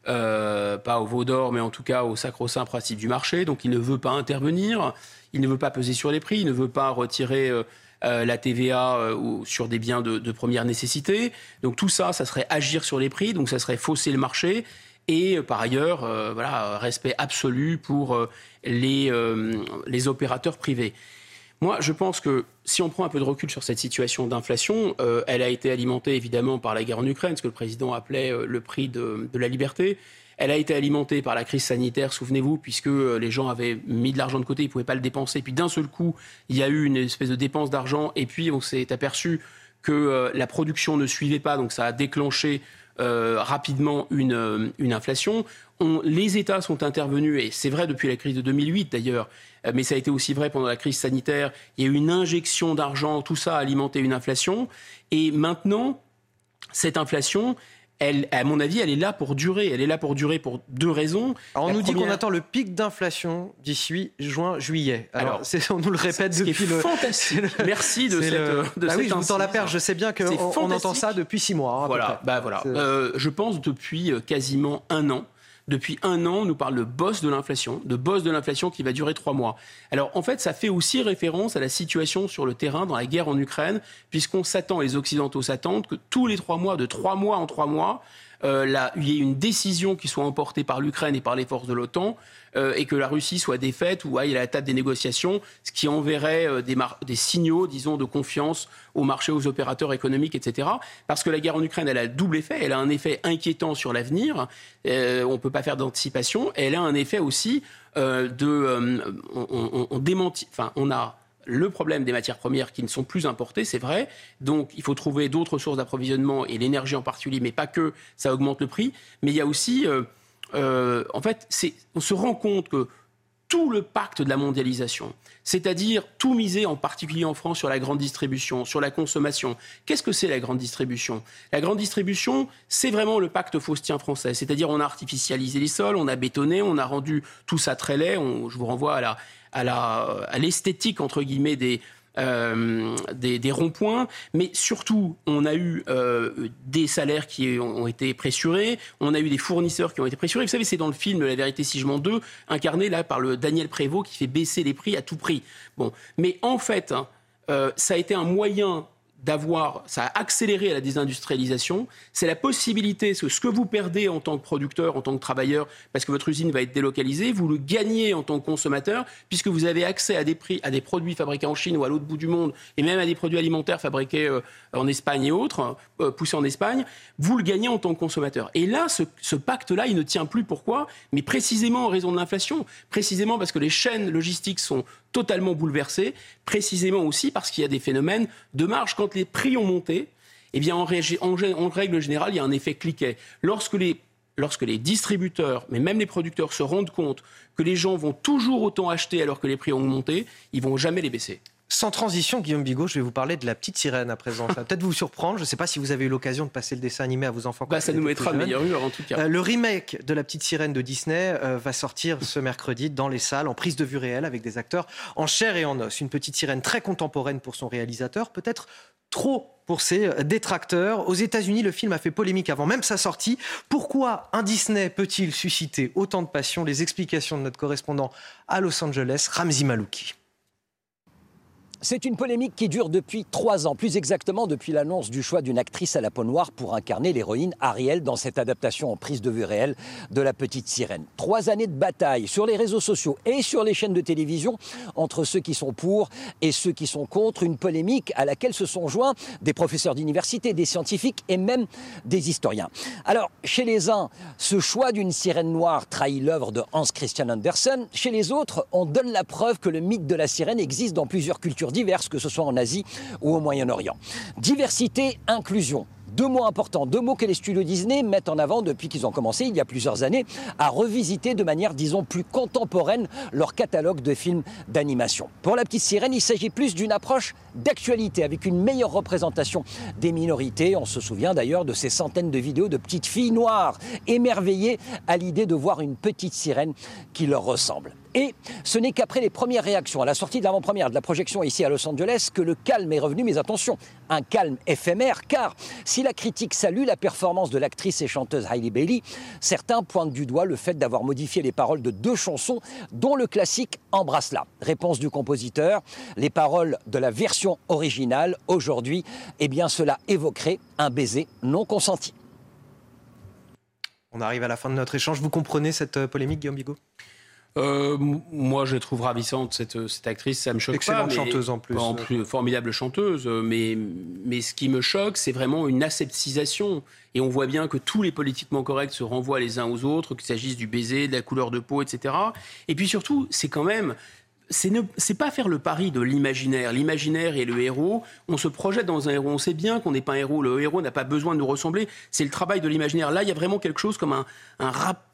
euh, pas au veau d'or, mais en tout cas au sacro-saint principe du marché. Donc, il ne veut pas intervenir, il ne veut pas peser sur les prix, il ne veut pas retirer euh, euh, la TVA sur des biens de, de première nécessité. Donc, tout ça, ça serait agir sur les prix, donc ça serait fausser le marché. Et par ailleurs, voilà, respect absolu pour les, les opérateurs privés. Moi, je pense que si on prend un peu de recul sur cette situation d'inflation, euh, elle a été alimentée évidemment par la guerre en Ukraine, ce que le président appelait euh, le prix de, la liberté. Elle a été alimentée par la crise sanitaire, souvenez-vous, puisque euh, les gens avaient mis de l'argent de côté, ils ne pouvaient pas le dépenser. Puis d'un seul coup, il y a eu une espèce de dépense d'argent, et puis on s'est aperçu que la production ne suivait pas, donc ça a déclenché rapidement une, euh, une inflation. On- les États sont intervenus, et c'est vrai depuis la crise de 2008 d'ailleurs, euh, mais ça a été aussi vrai pendant la crise sanitaire. Il y a eu une injection d'argent, tout ça a alimenté une inflation. Et maintenant, cette inflation, elle, à mon avis, elle est là pour durer. Elle est là pour durer pour deux raisons. Alors, on La nous dit qu'on attend le pic d'inflation d'ici juin, juillet. Alors, Alors, c'est- on nous le répète depuis le. fantastique. Merci de cette, le- de Bah oui, je vous tends la perche. Je sais bien qu'on on entend ça depuis six mois. hein, Voilà, bah voilà. Euh, je pense depuis euh, quasiment un an. Depuis un an, on nous parle de boss de l'inflation, de boss de l'inflation qui va durer trois mois. Alors en fait, ça fait aussi référence à la situation sur le terrain dans la guerre en Ukraine, puisqu'on s'attend, les Occidentaux s'attendent que tous les trois mois, de trois mois en trois mois, euh, il y ait une décision qui soit emportée par l'Ukraine et par les forces de l'OTAN, euh, et que la Russie soit défaite ou aille à la table des négociations, ce qui enverrait euh, des, des signaux, disons, de confiance au marché, aux opérateurs économiques, etc. Parce que la guerre en Ukraine, elle a le double effet. Elle a un effet inquiétant sur l'avenir. Euh, on ne peut pas faire d'anticipation. Elle a un effet aussi euh, de... euh, on, on- on. Enfin, on a le problème des matières premières qui ne sont plus importées, c'est vrai. Donc, il faut trouver d'autres sources d'approvisionnement et l'énergie en particulier, mais pas que, ça augmente le prix. Mais il y a aussi, euh, euh, en fait, on se rend compte que tout le pacte de la mondialisation, c'est-à-dire tout miser en particulier en France sur la grande distribution, sur la consommation. Qu'est-ce que c'est la grande distribution? La grande distribution, c'est vraiment le pacte faustien français, c'est-à-dire on a artificialisé les sols, on a bétonné, on a rendu tout ça très laid. Je vous renvoie à la à l'esthétique entre guillemets des euh, des, des ronds-points, mais surtout, on a eu euh, des salaires qui ont, ont été pressurés, on a eu des fournisseurs qui ont été pressurés. Vous savez, c'est dans le film La vérité si je mens 2, incarné là par le Daniel Prévost qui fait baisser les prix à tout prix. Bon, mais en fait, hein, euh, ça a été un moyen d'avoir, ça a accéléré la désindustrialisation, c'est la possibilité, ce que vous perdez en tant que producteur, en tant que travailleur, parce que votre usine va être délocalisée, vous le gagnez en tant que consommateur, puisque vous avez accès à des prix, à des produits fabriqués en Chine ou à l'autre bout du monde, et même à des produits alimentaires fabriqués euh, en Espagne et autres, euh, poussés en Espagne, vous le gagnez en tant que consommateur. Et là, ce, ce pacte-là, il ne tient plus. Pourquoi? Mais précisément en raison de l'inflation, précisément parce que les chaînes logistiques sont totalement bouleversées, précisément aussi parce qu'il y a des phénomènes de marge. Quand les prix ont monté, eh bien, en règle générale, il y a un effet cliquet. Lorsque les, lorsque les distributeurs, mais même les producteurs, se rendent compte que les gens vont toujours autant acheter alors que les prix ont augmenté, ils vont jamais les baisser. Sans transition, Guillaume Bigot, je vais vous parler de la petite sirène à présent. Ça va peut-être vous surprendre. Je ne sais pas si vous avez eu l'occasion de passer le dessin animé à vos enfants. Bah, ça nous mettra meilleure humeur en tout cas. Euh, le remake de La Petite Sirène de Disney euh, va sortir ce mercredi dans les salles en prise de vue réelle avec des acteurs en chair et en os. Une petite sirène très contemporaine pour son réalisateur, peut-être trop pour ses euh, détracteurs. Aux États-Unis, le film a fait polémique avant même sa sortie. Pourquoi un Disney peut-il susciter autant de passion? Les explications de notre correspondant à Los Angeles, Ramzi Malouki. C'est une polémique qui dure depuis trois ans, plus exactement depuis l'annonce du choix d'une actrice à la peau noire pour incarner l'héroïne Ariel dans cette adaptation en prise de vue réelle de La Petite Sirène. Trois années de bataille sur les réseaux sociaux et sur les chaînes de télévision entre ceux qui sont pour et ceux qui sont contre, une polémique à laquelle se sont joints des professeurs d'université, des scientifiques et même des historiens. Alors, chez les uns, ce choix d'une sirène noire trahit l'œuvre de Hans Christian Andersen. Chez les autres, on donne la preuve que le mythe de la sirène existe dans plusieurs cultures diverses, que ce soit en Asie ou au Moyen-Orient. Diversité, inclusion. Deux mots importants, deux mots que les studios Disney mettent en avant depuis qu'ils ont commencé il y a plusieurs années à revisiter de manière, disons, plus contemporaine leur catalogue de films d'animation. Pour La Petite Sirène, il s'agit plus d'une approche d'actualité avec une meilleure représentation des minorités. On se souvient d'ailleurs de ces centaines de vidéos de petites filles noires émerveillées à l'idée de voir une petite sirène qui leur ressemble. Et ce n'est qu'après les premières réactions à la sortie de l'avant-première de la projection ici à Los Angeles que le calme est revenu. Mais attention, un calme éphémère, car si la critique salue la performance de l'actrice et chanteuse Hailey Bailey, certains pointent du doigt le fait d'avoir modifié les paroles de deux chansons, dont le classique Embrasse-la. Réponse du compositeur les paroles de la version originale, aujourd'hui, eh bien cela évoquerait un baiser non consenti. On arrive à la fin de notre échange. Vous comprenez cette euh, polémique, Guillaume Bigot? Euh, moi, je trouve ravissante cette, cette actrice, ça me choque Excellente pas. chanteuse en plus. En plus, formidable chanteuse, mais, mais ce qui me choque, c'est vraiment une aseptisation. Et on voit bien que tous les politiquement corrects se renvoient les uns aux autres, qu'il s'agisse du baiser, de la couleur de peau, etc. Et puis surtout, c'est quand même c'est ne pas faire le pari de l'imaginaire. L'imaginaire et le héros, on se projette dans un héros. On sait bien qu'on n'est pas un héros. Le héros n'a pas besoin de nous ressembler. C'est le travail de l'imaginaire. Là, il y a vraiment quelque chose comme un, un rap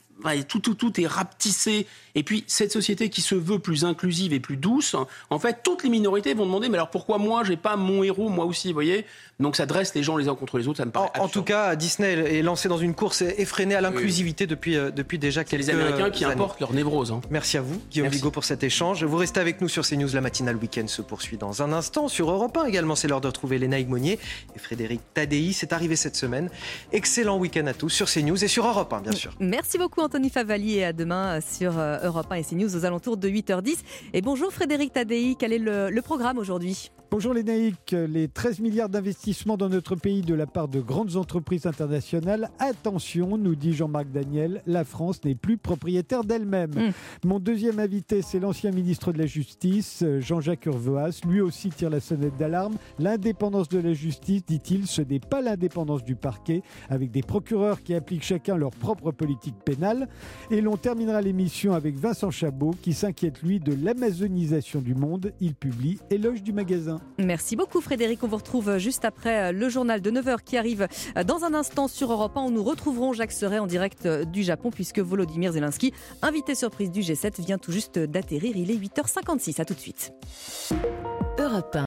tout, tout, tout est rapetissé. Et puis, cette société qui se veut plus inclusive et plus douce, en fait, toutes les minorités vont demander Mais alors pourquoi moi, j'ai pas mon héros, moi aussi, vous voyez? Donc, ça dresse les gens les uns contre les autres, ça me paraît. En, en tout cas, Disney est lancé dans une course effrénée à l'inclusivité depuis, euh, depuis déjà quelques années. les Américains qui années. importent leur névrose. Hein. Merci à vous, Guillaume Bigot, pour cet échange. Vous restez avec nous sur CNews. La matinale week-end se poursuit dans un instant. Sur Europe 1 également, c'est l'heure de retrouver Léna Monnier et Frédéric Tadei. C'est arrivé cette semaine. Excellent week-end à tous sur CNews et sur Europe 1, bien sûr. Merci beaucoup, Anthony Favali à demain sur euh, Europe 1 et CNews aux alentours de 8h10. Et bonjour Frédéric Tadei, quel est le programme aujourd'hui? Bonjour les naïcs, les 13 milliards d'investissements dans notre pays de la part de grandes entreprises internationales. Attention, nous dit Jean-Marc Daniel, la France n'est plus propriétaire d'elle-même. Hmm. Mon deuxième invité, c'est l'ancien ministre de la Justice, Jean-Jacques Urvoas. Lui aussi tire la sonnette d'alarme. L'indépendance de la justice, dit-il, ce n'est pas l'indépendance du parquet, avec des procureurs qui appliquent chacun leur propre politique pénale. Et l'on terminera l'émission avec Vincent Chabot, qui s'inquiète, lui, de l'amazonisation du monde. Il publie Éloge du magasin. Merci beaucoup Frédéric. On vous retrouve juste après le journal de 9h qui arrive dans un instant sur Europe 1 où nous retrouverons Jacques Serret en direct du Japon puisque Volodymyr Zelensky, invité surprise du G7, vient tout juste d'atterrir. Il est 8h56. À tout de suite. Europe 1.